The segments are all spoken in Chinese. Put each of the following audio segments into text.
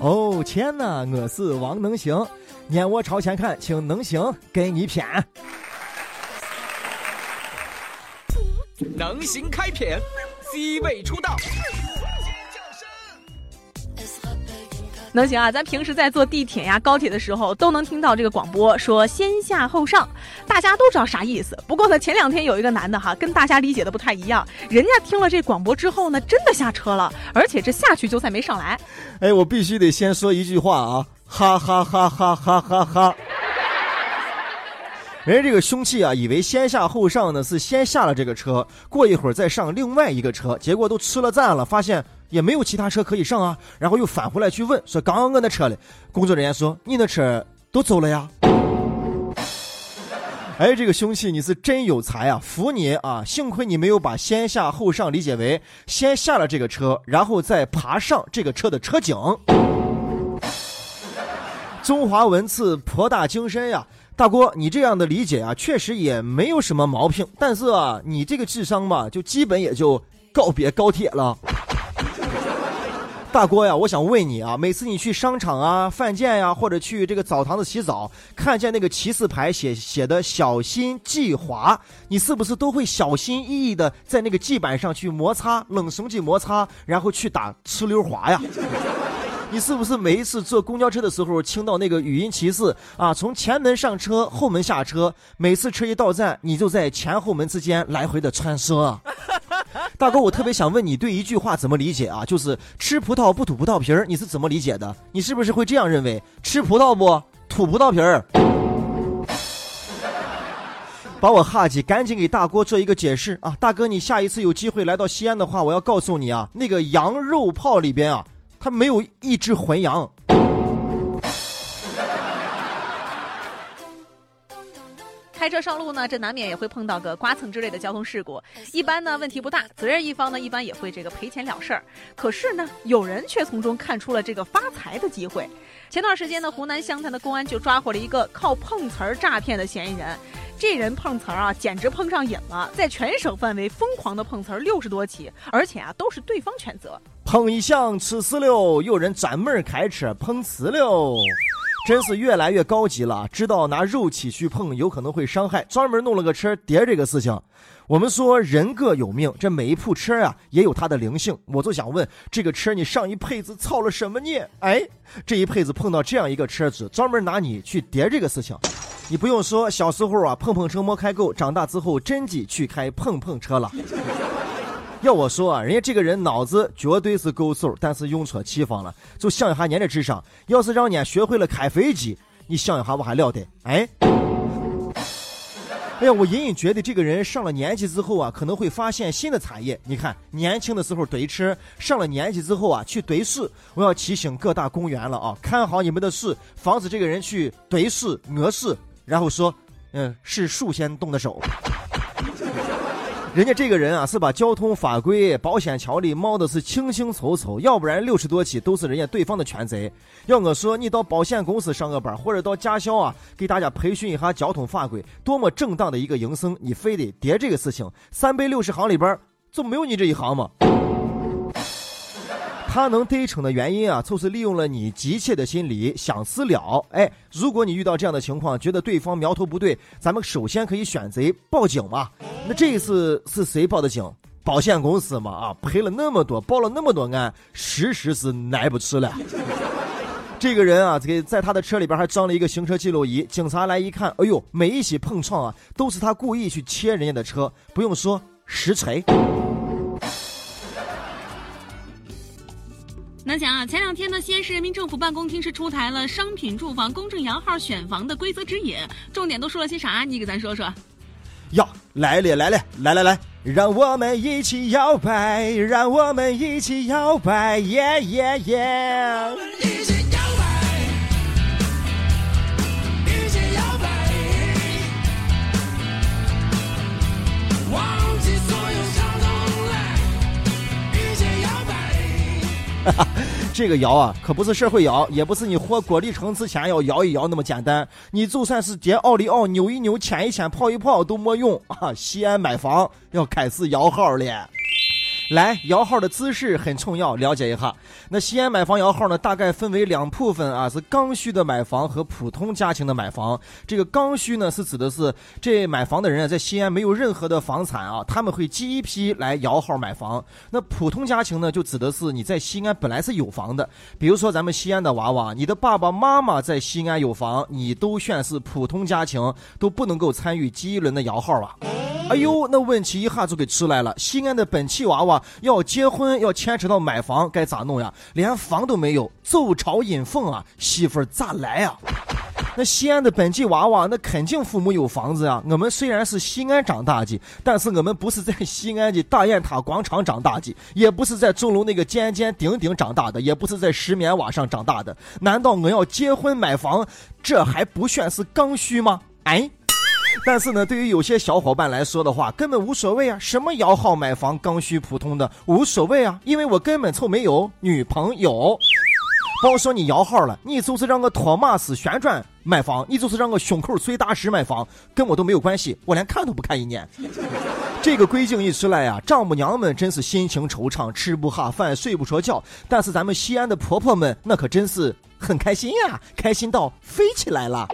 哦天哪，我是王能行，撵我朝前看，请能行给你谝。能行开谝，C 位出道。能行啊！咱平时在坐地铁呀、高铁的时候，都能听到这个广播说“先下后上”，大家都知道啥意思。不过呢，前两天有一个男的哈，跟大家理解的不太一样，人家听了这广播之后呢，真的下车了，而且这下去就再没上来。哎，我必须得先说一句话啊，哈哈哈哈哈哈哈！人家这个凶器啊，以为先下后上呢，是先下了这个车，过一会儿再上另外一个车，结果都吃了赞了，发现。也没有其他车可以上啊，然后又返回来去问，说刚刚我那车里，工作人员说你那车都走了呀。哎，这个凶器你是真有才啊，服你啊！幸亏你没有把先下后上理解为先下了这个车，然后再爬上这个车的车顶。中华文字博大精深呀，大哥，你这样的理解啊，确实也没有什么毛病，但是啊，你这个智商吧，就基本也就告别高铁了。大哥呀，我想问你啊，每次你去商场啊、饭店呀，或者去这个澡堂子洗澡，看见那个骑士牌写写的“小心忌滑”，你是不是都会小心翼翼的在那个地板上去摩擦，冷绳去摩擦，然后去打哧溜滑呀？你是不是每一次坐公交车的时候听到那个语音提示啊，从前门上车，后门下车，每次车一到站，你就在前后门之间来回的穿梭？大哥，我特别想问你，对一句话怎么理解啊？就是吃葡萄不吐葡萄皮儿，你是怎么理解的？你是不是会这样认为？吃葡萄不吐葡萄皮儿？把我哈气，赶紧给大哥做一个解释啊！大哥，你下一次有机会来到西安的话，我要告诉你啊，那个羊肉泡里边啊，它没有一只浑羊。车上路呢，这难免也会碰到个刮蹭之类的交通事故。一般呢问题不大，责任一方呢一般也会这个赔钱了事儿。可是呢，有人却从中看出了这个发财的机会。前段时间呢，湖南湘潭的公安就抓获了一个靠碰瓷儿诈骗的嫌疑人。这人碰瓷儿啊，简直碰上瘾了，在全省范围疯狂的碰瓷儿六十多起，而且啊都是对方全责。碰一响吃石榴，有人专门开车碰瓷榴。真是越来越高级了，知道拿肉体去碰有可能会伤害，专门弄了个车叠这个事情。我们说人各有命，这每一铺车啊也有它的灵性。我就想问，这个车你上一辈子操了什么孽？哎，这一辈子碰到这样一个车子，专门拿你去叠这个事情。你不用说，小时候啊碰碰车没开够，长大之后真的去开碰碰车了。要我说啊，人家这个人脑子绝对是够数，但是用错地方了。就想一下您的智商，要是让您学会了开飞机，你想一下我还了得？哎，哎呀，我隐隐觉得这个人上了年纪之后啊，可能会发现新的产业。你看，年轻的时候怼车，上了年纪之后啊去怼事。我要提醒各大公园了啊，看好你们的事，防止这个人去怼事、讹事，然后说，嗯，是树先动的手。人家这个人啊，是把交通法规、保险条例冒的是清清楚楚，要不然六十多起都是人家对方的全责。要我说，你到保险公司上个班，或者到驾校啊，给大家培训一下交通法规，多么正当的一个营生，你非得叠这个事情？三百六十行里边，就没有你这一行吗？他能得逞的原因啊，就是利用了你急切的心理想私了。哎，如果你遇到这样的情况，觉得对方苗头不对，咱们首先可以选择报警嘛。那这一次是谁报的警？保险公司嘛啊，赔了那么多，报了那么多案，实实是耐不吃了。这个人啊，给在他的车里边还装了一个行车记录仪，警察来一看，哎呦，每一起碰撞啊，都是他故意去切人家的车，不用说，实锤。想想啊，前两天呢，西安市人民政府办公厅是出台了商品住房公证摇号选房的规则指引，重点都说了些啥？你给咱说说。呀，来了来了，来来来，让我们一起摇摆，让我们一起摇摆，耶耶耶。这个摇啊，可不是社会摇，也不是你喝果粒橙之前要摇一摇那么简单。你就算是叠奥利奥，扭一扭，牵一牵，泡一泡都没用啊！西安买房要开始摇号了。来，摇号的姿势很重要，了解一下。那西安买房摇号呢，大概分为两部分啊，是刚需的买房和普通家庭的买房。这个刚需呢，是指的是这买房的人啊，在西安没有任何的房产啊，他们会第一批来摇号买房。那普通家庭呢，就指的是你在西安本来是有房的，比如说咱们西安的娃娃，你的爸爸妈妈在西安有房，你都算是普通家庭，都不能够参与第一轮的摇号啊。哎呦，那问题一下就给出来了。西安的本气娃娃要结婚，要牵扯到买房，该咋弄呀？连房都没有，走朝引凤啊，媳妇儿咋来呀？那西安的本地娃娃，那肯定父母有房子呀。我们虽然是西安长大的，但是我们不是在西安的大雁塔广场长大的，也不是在钟楼那个尖尖顶顶长大的，也不是在石棉瓦上长大的。难道我要结婚买房，这还不算是刚需吗？哎。但是呢，对于有些小伙伴来说的话，根本无所谓啊。什么摇号买房、刚需、普通的无所谓啊，因为我根本就没有女朋友。别说你摇号了，你就是让个托马斯旋转买房，你就是让个胸口碎大石买房，跟我都没有关系，我连看都不看一眼。这个规定一出来呀，丈母娘们真是心情惆怅，吃不下饭，睡不着觉。但是咱们西安的婆婆们，那可真是很开心呀，开心到飞起来了。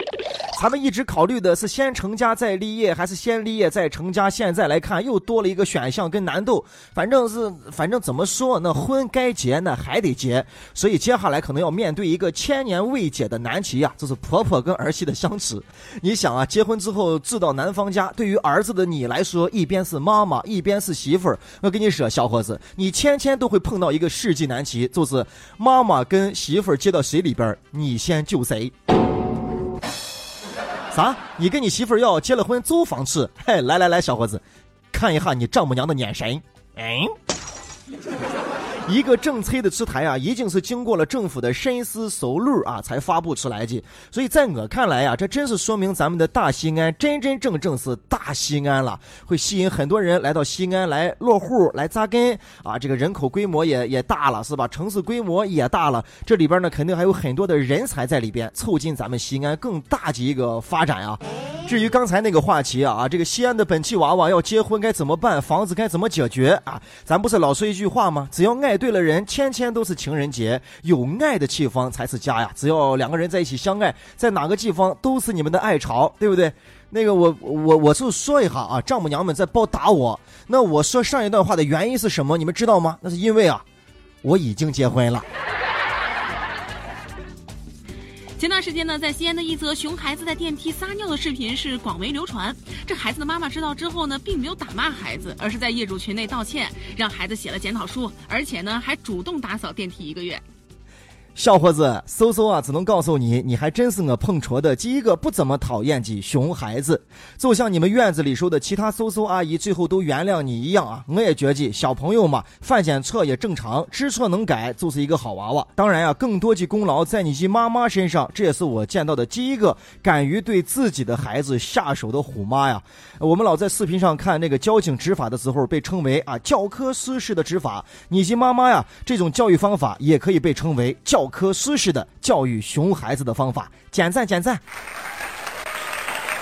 咱们一直考虑的是先成家再立业，还是先立业再成家？现在来看，又多了一个选项跟难度。反正是，反正怎么说，那婚该结，那还得结。所以接下来可能要面对一个千年未解的难题呀，就是婆婆跟儿媳的相处。你想啊，结婚之后住到男方家，对于儿子的你来说，一边是妈妈，一边是媳妇儿。我跟你说，小伙子，你天天都会碰到一个世纪难题，就是妈妈跟媳妇儿接到谁里边，你先救谁。啥？你跟你媳妇要结了婚租房吃？嘿，来来来，小伙子，看一下你丈母娘的眼神。嗯。一个政策的出台啊，已经是经过了政府的深思熟虑啊，才发布出来的。所以在我看来呀，这真是说明咱们的大西安真真正正是大西安了，会吸引很多人来到西安来落户、来扎根啊。这个人口规模也也大了，是吧？城市规模也大了，这里边呢肯定还有很多的人才在里边，促进咱们西安更大的一个发展啊。至于刚才那个话题啊，这个西安的本气娃娃要结婚该怎么办？房子该怎么解决啊？咱不是老说一句话吗？只要爱对了人，天天都是情人节。有爱的地方才是家呀！只要两个人在一起相爱，在哪个地方都是你们的爱巢，对不对？那个我我我就说一下啊，丈母娘们在包打我。那我说上一段话的原因是什么？你们知道吗？那是因为啊，我已经结婚了。前段时间呢，在西安的一则熊孩子在电梯撒尿的视频是广为流传。这孩子的妈妈知道之后呢，并没有打骂孩子，而是在业主群内道歉，让孩子写了检讨书，而且呢，还主动打扫电梯一个月。小伙子，搜搜啊，只能告诉你，你还真是我碰着的第一个不怎么讨厌的熊孩子。就像你们院子里说的其他搜搜阿姨最后都原谅你一样啊，我也觉得小朋友嘛，犯点错也正常，知错能改就是一个好娃娃。当然呀，更多的功劳在你及妈妈身上，这也是我见到的第一个敢于对自己的孩子下手的虎妈呀。我们老在视频上看那个交警执法的时候，被称为啊教科书式的执法。你及妈妈呀，这种教育方法也可以被称为教。科书式的教育熊孩子的方法，点赞点赞！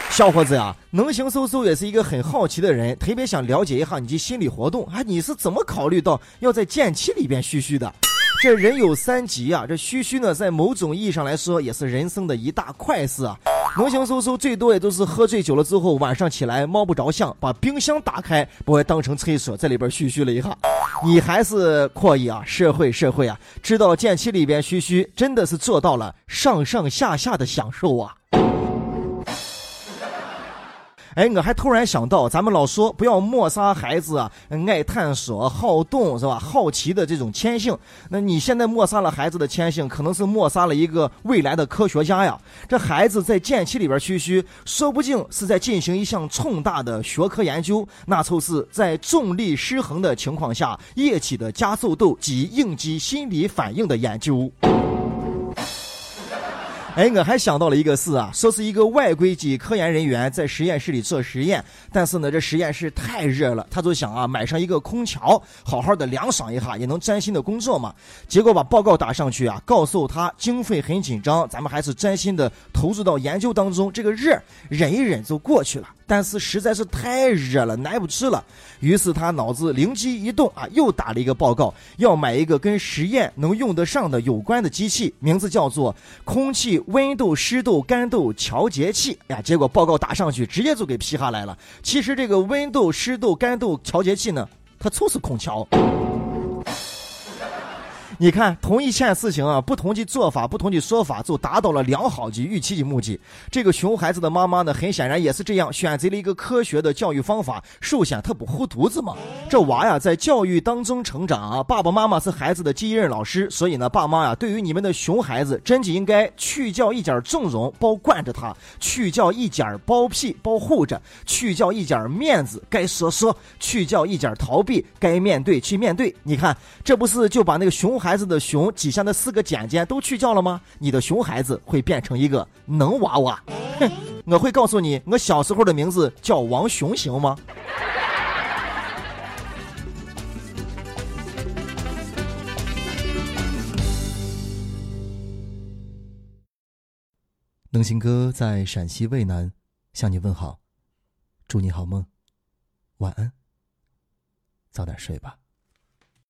小伙子呀，能行嗖嗖也是一个很好奇的人，特别想了解一下你的心理活动。啊，你是怎么考虑到要在剑气里边嘘嘘的？这人有三急啊，这嘘嘘呢，在某种意义上来说，也是人生的一大快事啊。能行嗖嗖最多也就是喝醉酒了之后，晚上起来猫不着相，把冰箱打开，不会当成厕所，在里边嘘嘘了一下。你还是可以啊，社会社会啊，知道剑气里边嘘嘘，真的是做到了上上下下的享受啊。哎，我还突然想到，咱们老说不要抹杀孩子啊，爱探索、好动是吧？好奇的这种天性。那你现在抹杀了孩子的天性，可能是抹杀了一个未来的科学家呀。这孩子在剑期里边嘘嘘，说不定是在进行一项重大的学科研究，那就是在重力失衡的情况下，液体的加速度及应激心理反应的研究。哎，我还想到了一个事啊，说是一个外国籍科研人员在实验室里做实验，但是呢，这实验室太热了，他就想啊，买上一个空调，好好的凉爽一下，也能专心的工作嘛。结果把报告打上去啊，告诉他经费很紧张，咱们还是专心的投入到研究当中，这个热忍一忍就过去了。但是实在是太热了，耐不住了。于是他脑子灵机一动啊，又打了一个报告，要买一个跟实验能用得上的有关的机器，名字叫做空气温度、湿度、干度调节器。呀，结果报告打上去，直接就给批下来了。其实这个温度、湿度、干度调节器呢，它就是空调。你看，同一件事情啊，不同的做法，不同的说法，就达到了良好的预期的目的。这个熊孩子的妈妈呢，很显然也是这样，选择了一个科学的教育方法。首先，他不护犊子嘛。这娃呀，在教育当中成长啊，爸爸妈妈是孩子的第一任老师，所以呢，爸妈呀，对于你们的熊孩子，真的应该去掉一点纵容，包惯着他；去掉一点包庇，包护着；去掉一点面子，该说说；去掉一点逃避，该面对去面对。你看，这不是就把那个熊孩。孩子的熊底下的四个尖尖都去掉了吗？你的熊孩子会变成一个能娃娃。哼，我会告诉你，我小时候的名字叫王熊，行吗？能行哥在陕西渭南向你问好，祝你好梦，晚安，早点睡吧。